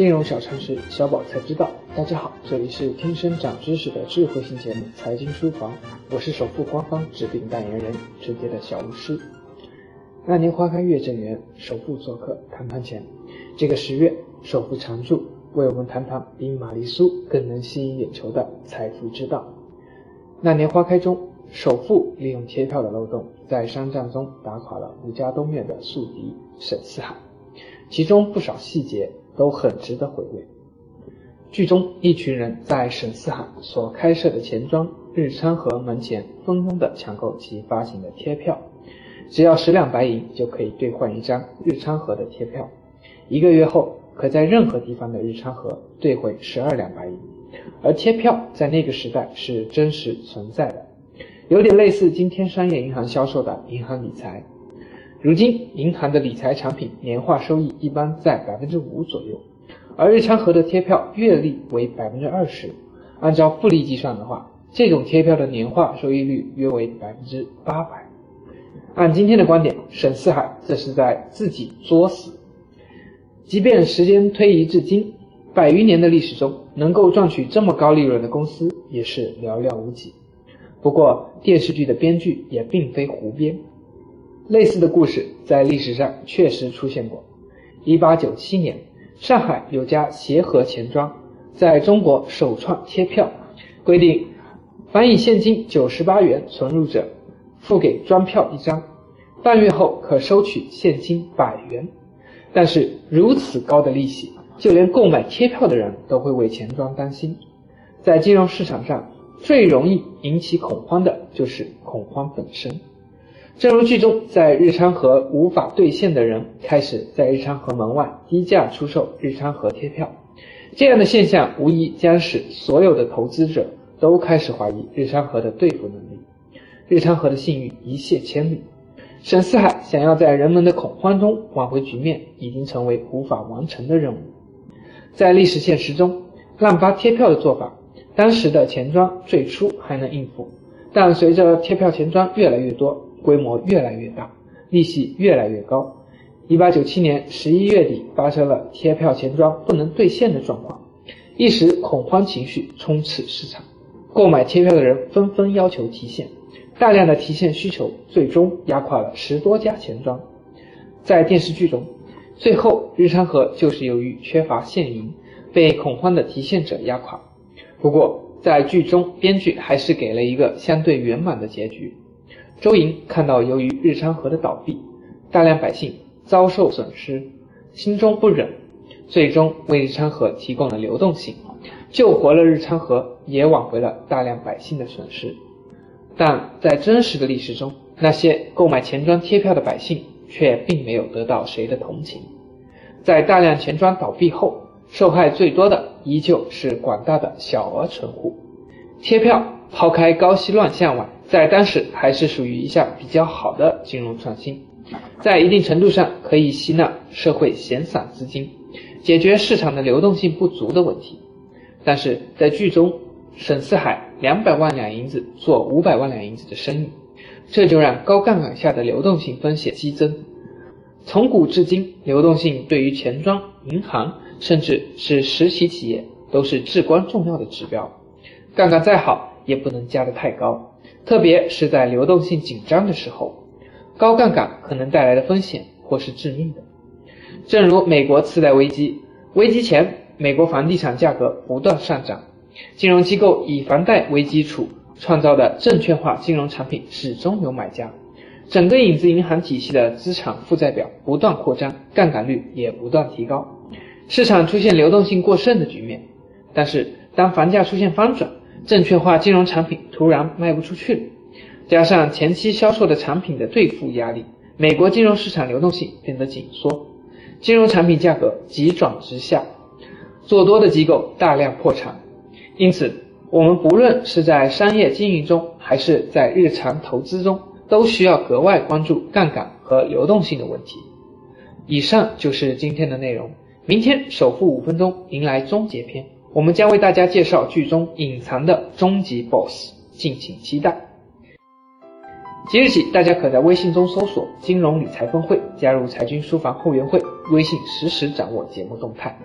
金融小常识，小宝才知道。大家好，这里是听声长知识的智慧型节目《财经书房》，我是首富官方指定代言人，直接的小巫师。那年花开月正圆，首富做客谈判前。这个十月，首富常驻为我们谈谈比玛丽苏更能吸引眼球的财富之道。那年花开中，首富利用贴票的漏洞，在商战中打垮了吴家东院的宿敌沈四海，其中不少细节。都很值得回味。剧中，一群人在沈四海所开设的钱庄日昌河门前蜂拥的抢购其发行的贴票，只要十两白银就可以兑换一张日昌河的贴票，一个月后可在任何地方的日昌河兑回十二两白银。而贴票在那个时代是真实存在的，有点类似今天商业银行销售的银行理财。如今，银行的理财产品年化收益一般在百分之五左右，而日昌河的贴票月利为百分之二十。按照复利计算的话，这种贴票的年化收益率约为百分之八百。按今天的观点，沈四海这是在自己作死。即便时间推移至今，百余年的历史中，能够赚取这么高利润的公司也是寥寥无几。不过，电视剧的编剧也并非胡编。类似的故事在历史上确实出现过。一八九七年，上海有家协和钱庄在中国首创贴票，规定凡以现金九十八元存入者，付给专票一张，半月后可收取现金百元。但是如此高的利息，就连购买贴票的人都会为钱庄担心。在金融市场上，最容易引起恐慌的就是恐慌本身。正如剧中，在日昌河无法兑现的人开始在日昌河门外低价出售日昌河贴票，这样的现象无疑将使所有的投资者都开始怀疑日昌河的兑付能力，日昌河的信誉一泻千里。沈四海想要在人们的恐慌中挽回局面，已经成为无法完成的任务。在历史现实中，滥发贴票的做法，当时的钱庄最初还能应付，但随着贴票钱庄越来越多。规模越来越大，利息越来越高。一八九七年十一月底，发生了贴票钱庄不能兑现的状况，一时恐慌情绪充斥市场，购买贴票的人纷纷要求提现，大量的提现需求最终压垮了十多家钱庄。在电视剧中，最后日昌河就是由于缺乏现银，被恐慌的提现者压垮。不过，在剧中编剧还是给了一个相对圆满的结局。周莹看到，由于日昌河的倒闭，大量百姓遭受损失，心中不忍，最终为日昌河提供了流动性，救活了日昌河，也挽回了大量百姓的损失。但在真实的历史中，那些购买钱庄贴票的百姓却并没有得到谁的同情。在大量钱庄倒闭后，受害最多的依旧是广大的小额存户。贴票抛开高息乱象外，在当时还是属于一项比较好的金融创新，在一定程度上可以吸纳社会闲散资金，解决市场的流动性不足的问题。但是在剧中，沈四海两百万两银子做五百万两银子的生意，这就让高杠杆下的流动性风险激增。从古至今，流动性对于钱庄、银行，甚至是实体企业都是至关重要的指标。杠杆再好，也不能加得太高。特别是在流动性紧张的时候，高杠杆可能带来的风险或是致命的。正如美国次贷危机，危机前美国房地产价格不断上涨，金融机构以房贷为基础创造的证券化金融产品始终有买家，整个影子银行体系的资产负债表不断扩张，杠杆率也不断提高，市场出现流动性过剩的局面。但是当房价出现翻转，证券化金融产品突然卖不出去，加上前期销售的产品的兑付压力，美国金融市场流动性变得紧缩，金融产品价格急转直下，做多的机构大量破产。因此，我们不论是在商业经营中，还是在日常投资中，都需要格外关注杠杆和流动性的问题。以上就是今天的内容，明天首富五分钟迎来终结篇。我们将为大家介绍剧中隐藏的终极 BOSS，敬请期待。即日起，大家可在微信中搜索“金融理财峰会”，加入财经书房后援会，微信实时掌握节目动态。